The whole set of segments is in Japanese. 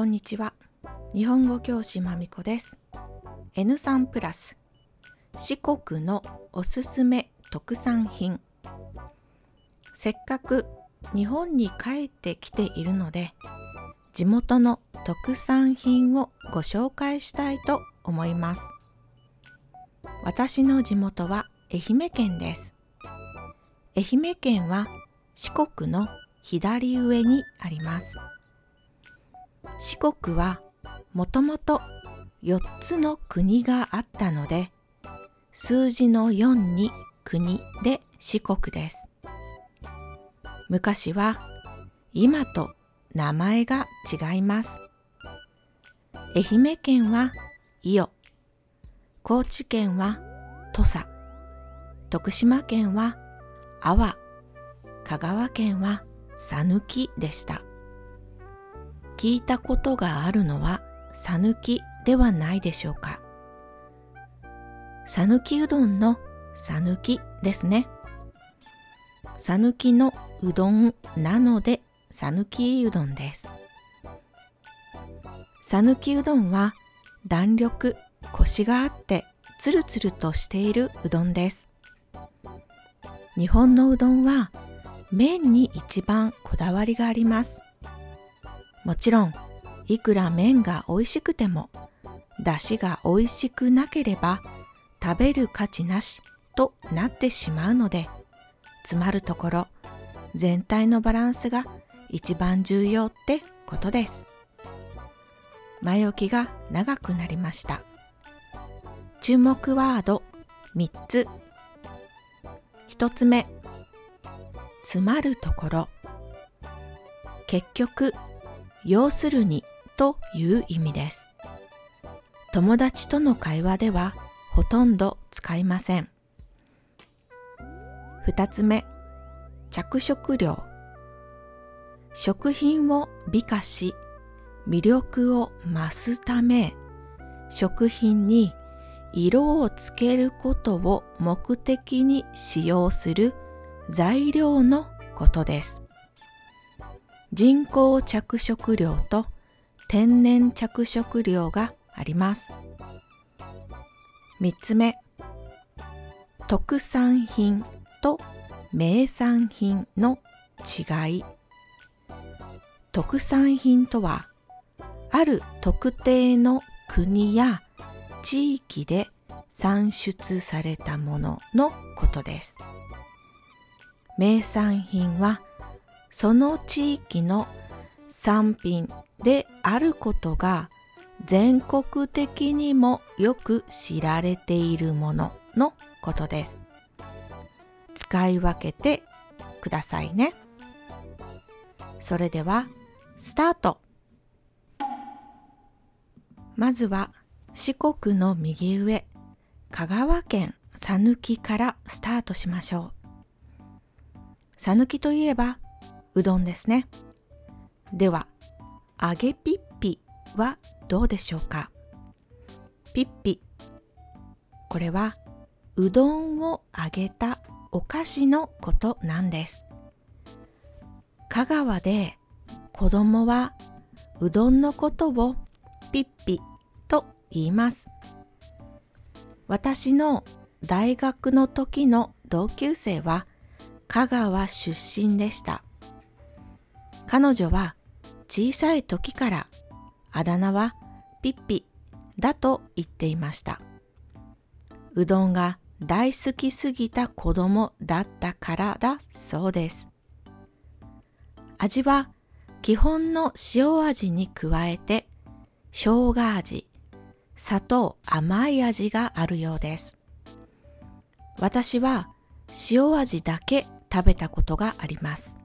こんにちは。日本語教師まみこです。N3 プラス。四国のおすすめ特産品。せっかく日本に帰ってきているので地元の特産品をご紹介したいと思います。私の地元は愛媛県です。愛媛県は四国の左上にあります。四国はもともと4つの国があったので数字の4に国で四国です。昔は今と名前が違います。愛媛県は伊予。高知県は土佐。徳島県は阿波香川県は讃岐でした。聞いたことがあるのは讃岐ではないでしょうか。讃岐うどんの讃岐ですね。讃岐のうどんなので讃岐うどんです。讃岐うどんは弾力コシがあってつるつるとしているうどんです。日本のうどんは麺に一番こだわりがあります。もちろんいくら麺が美味しくても出汁が美味しくなければ食べる価値なしとなってしまうので詰まるところ全体のバランスが一番重要ってことです。前置きが長くなりました。注目ワード3つ。1つ目詰まるところ。結局要するにという意味です。友達との会話ではほとんど使いません。2つ目着色料。食品を美化し魅力を増すため食品に色をつけることを目的に使用する材料のことです。人工着色料と天然着色料があります。3つ目、特産品と名産品の違い。特産品とは、ある特定の国や地域で産出されたもののことです。名産品はその地域の産品であることが全国的にもよく知られているもののことです。使い分けてくださいね。それではスタートまずは四国の右上香川県讃岐からスタートしましょう。讃岐といえばうどんですね。では、揚げピッピはどうでしょうか？ピッピ。これはうどんを揚げたお菓子のことなんです。香川で子供はうどんのことをピッピと言います。私の大学の時の同級生は香川出身でした。彼女は小さい時からあだ名はピッピだと言っていました。うどんが大好きすぎた子供だったからだそうです。味は基本の塩味に加えて生姜味、砂糖甘い味があるようです。私は塩味だけ食べたことがあります。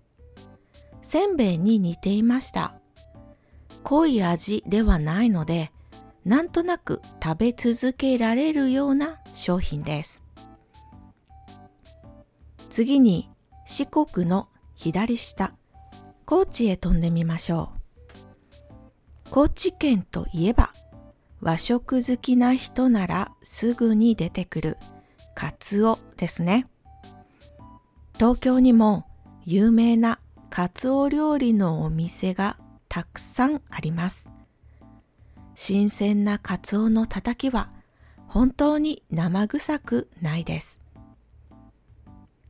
せんべいに似ていました。濃い味ではないので、なんとなく食べ続けられるような商品です。次に四国の左下、高知へ飛んでみましょう。高知県といえば、和食好きな人ならすぐに出てくるカツオですね。東京にも有名なカツオ料理のお店がたくさんあります。新鮮なカツオのたたきは本当に生臭くないです。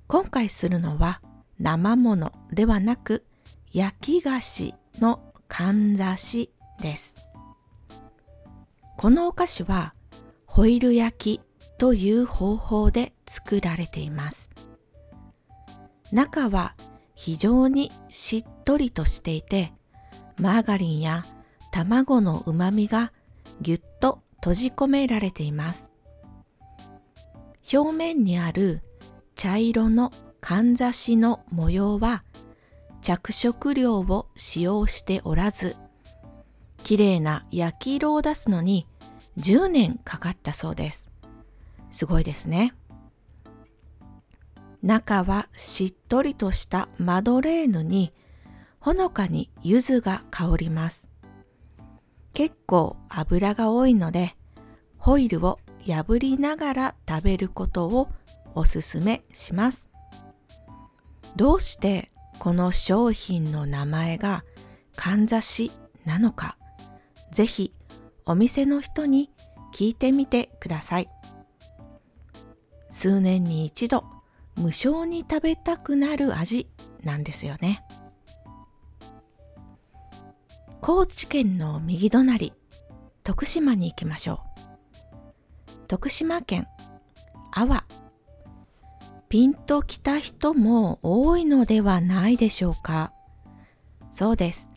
今回するのは生ものではなく焼き菓子のかんざしです。このお菓子はホイル焼きという方法で作られています。中は非常にしっとりとしていて、マーガリンや卵のうまみがぎゅっと閉じ込められています。表面にある茶色のかんざしの模様は着色料を使用しておらず、綺麗な焼き色を出すのに10年かかったそうです。すごいですね。中はしっとりとしたマドレーヌにほのかに柚子が香ります。結構油が多いのでホイルを破りながら食べることをおすすめします。どうしてこの商品の名前がかんざしなのか、ぜひお店の人に聞いてみてください。数年に一度無償に食べたくなる味なんですよね。高知県の右隣、徳島に行きましょう。徳島県阿波。ピンときた人も多いのではないでしょうか。そうです。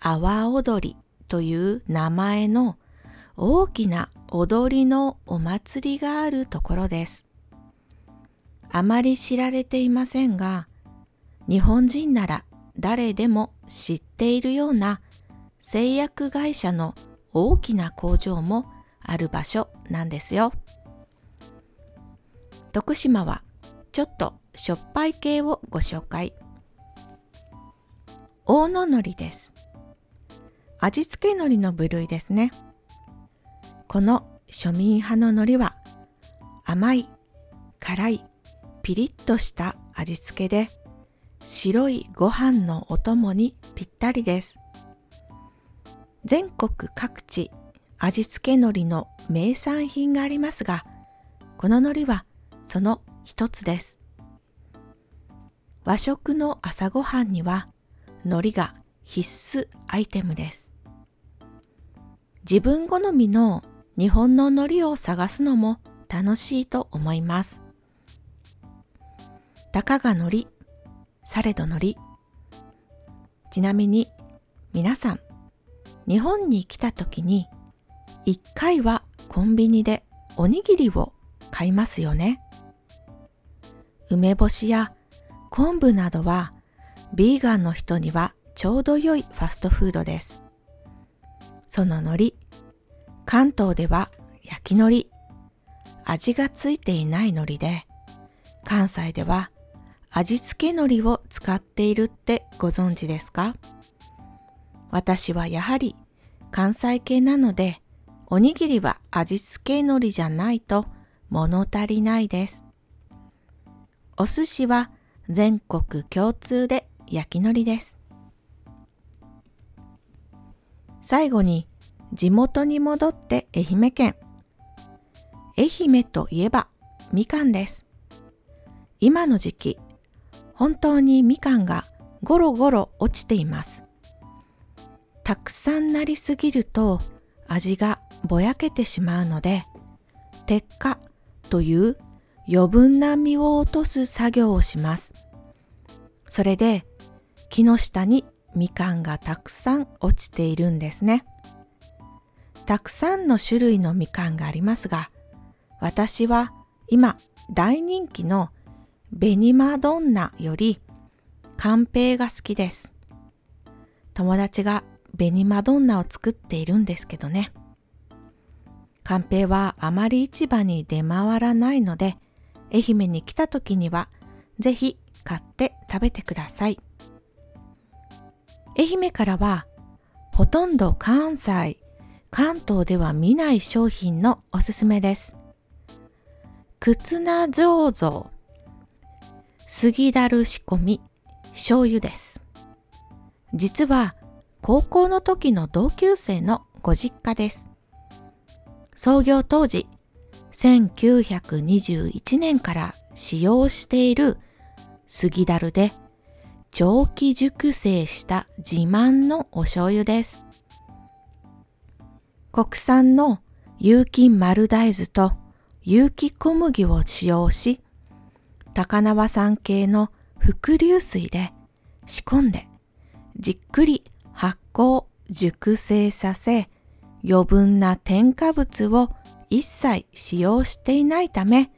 阿波踊りという名前の大きな踊りのお祭りがあるところです。あまり知られていませんが、日本人なら誰でも知っているような製薬会社の大きな工場もある場所なんですよ。徳島はちょっとしょっぱい系をご紹介。大野海苔です。味付け海苔の部類ですね。この庶民派の海苔は甘い、辛い、ピリッとした味付けで白いご飯のお供にぴったりです。全国各地味付け海苔の名産品がありますが、この海苔はその一つです。和食の朝ごはんには海苔が必須アイテムです。自分好みの日本の海苔を探すのも楽しいと思います。たかが海苔、されど海苔。ちなみに皆さん、日本に来た時に一回はコンビニでおにぎりを買いますよね。梅干しや昆布などはビーガンの人にはちょうど良いファストフードです。その海苔、関東では焼き海苔、味がついていない海苔で、関西では味付け海苔を使っているってご存知ですか？私はやはり関西系なので、おにぎりは味付け海苔じゃないと物足りないです。お寿司は全国共通で焼き海苔です。最後に地元に戻って愛媛県。愛媛といえばみかんです。今の時期、本当にみかんがゴロゴロ落ちています。たくさんなりすぎると味がぼやけてしまうので、鉄火という余分な実を落とす作業をします。それで木の下にみかんがたくさん落ちているんですね。たくさんの種類のみかんがありますが、私は今大人気の紅マドンナよりカンペイが好きです。友達が紅マドンナを作っているんですけどね。カンペイはあまり市場に出回らないので、愛媛に来た時にはぜひ買って食べてください。愛媛からはほとんど関西、関東では見ない商品のおすすめです。くつな醸造杉だる仕込み醤油です。実は高校の時の同級生のご実家です。創業当時、1921年から使用している杉樽で長期熟成した自慢のお醤油です。国産の有機丸大豆と有機小麦を使用し、高輪山系の伏流水で仕込んでじっくり発酵熟成させ余分な添加物を一切使用していないため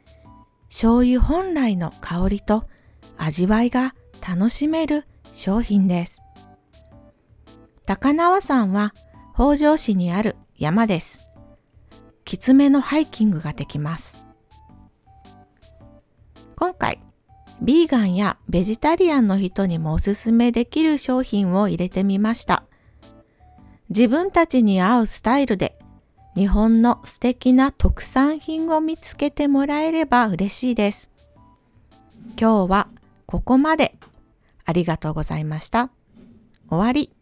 醤油本来の香りと味わいが楽しめる商品です。高輪山は北条市にある山です。きつめのハイキングができます。今回ビーガンやベジタリアンの人にもおすすめできる商品を入れてみました。自分たちに合うスタイルで日本の素敵な特産品を見つけてもらえれば嬉しいです。今日はここまで。ありがとうございました。終わり。